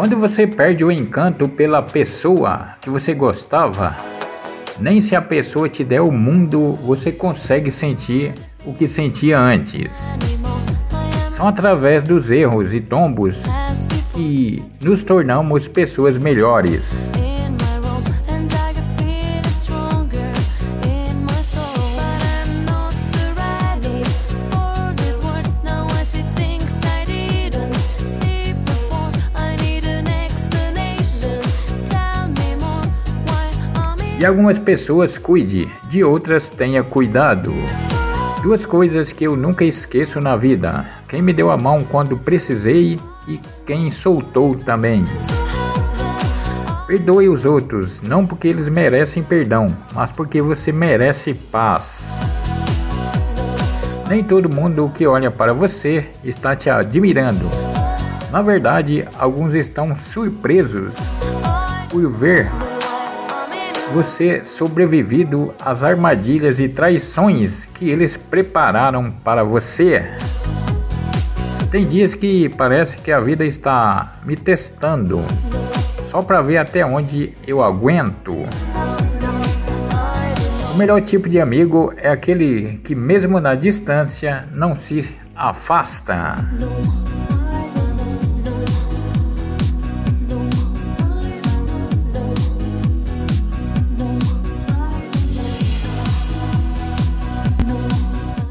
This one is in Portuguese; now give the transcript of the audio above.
Quando você perde o encanto pela pessoa que você gostava, nem se a pessoa te der o mundo, você consegue sentir o que sentia antes. São através dos erros e tombos que nos tornamos pessoas melhores. De algumas pessoas cuide, de outras tenha cuidado. Duas coisas que eu nunca esqueço na vida: quem me deu a mão quando precisei e quem soltou também. Perdoe os outros, não porque eles merecem perdão, mas porque você merece paz. Nem todo mundo que olha para você está te admirando. Na verdade, alguns estão surpresos por ver você sobrevivido às armadilhas e traições que eles prepararam para você. Tem dias que parece que a vida está me testando, só para ver até onde eu aguento. O melhor tipo de amigo é aquele que, mesmo na distância, não se afasta.